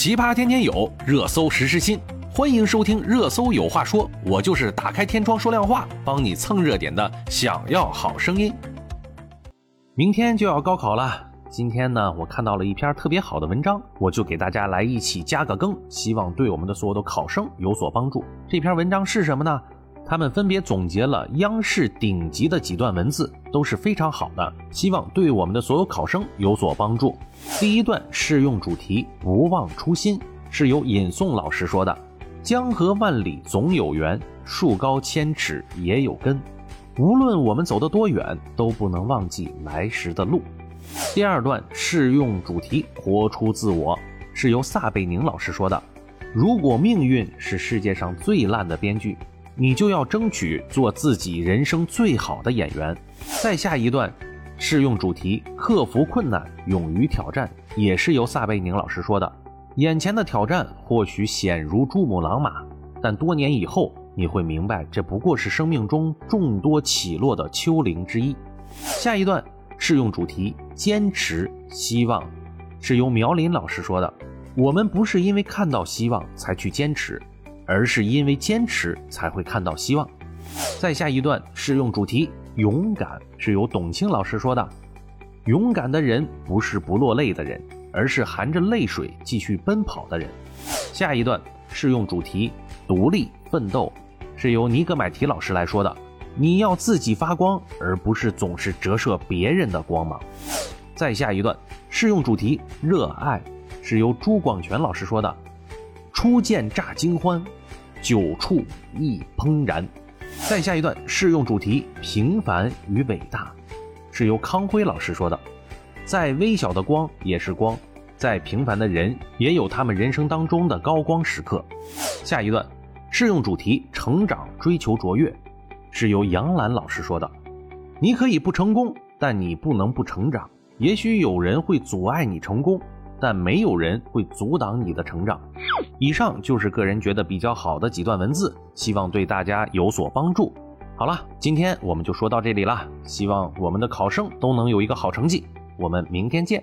奇葩天天有，热搜时时新。欢迎收听《热搜有话说》，我就是打开天窗说亮话，帮你蹭热点的。想要好声音。明天就要高考了，今天呢，我看到了一篇特别好的文章，我就给大家来一起加个更，希望对我们的所有的考生有所帮助。这篇文章是什么呢？他们分别总结了央视顶级的几段文字，都是非常好的，希望对我们的所有考生有所帮助。第一段适用主题“不忘初心”，是由尹颂老师说的：“江河万里总有源，树高千尺也有根。无论我们走得多远，都不能忘记来时的路。”第二段适用主题“活出自我”，是由撒贝宁老师说的：“如果命运是世界上最烂的编剧。”你就要争取做自己人生最好的演员。再下一段，适用主题：克服困难，勇于挑战，也是由撒贝宁老师说的。眼前的挑战或许险如珠穆朗玛，但多年以后你会明白，这不过是生命中众多起落的丘陵之一。下一段适用主题：坚持，希望，是由苗林老师说的。我们不是因为看到希望才去坚持。而是因为坚持才会看到希望。再下一段适用主题勇敢，是由董卿老师说的。勇敢的人不是不落泪的人，而是含着泪水继续奔跑的人。下一段适用主题独立奋斗，是由尼格买提老师来说的。你要自己发光，而不是总是折射别人的光芒。再下一段适用主题热爱，是由朱广权老师说的。初见乍惊欢。久处亦怦然。再下一段适用主题：平凡与伟大，是由康辉老师说的。再微小的光也是光，再平凡的人也有他们人生当中的高光时刻。下一段适用主题：成长，追求卓越，是由杨澜老师说的。你可以不成功，但你不能不成长。也许有人会阻碍你成功。但没有人会阻挡你的成长。以上就是个人觉得比较好的几段文字，希望对大家有所帮助。好了，今天我们就说到这里了，希望我们的考生都能有一个好成绩。我们明天见。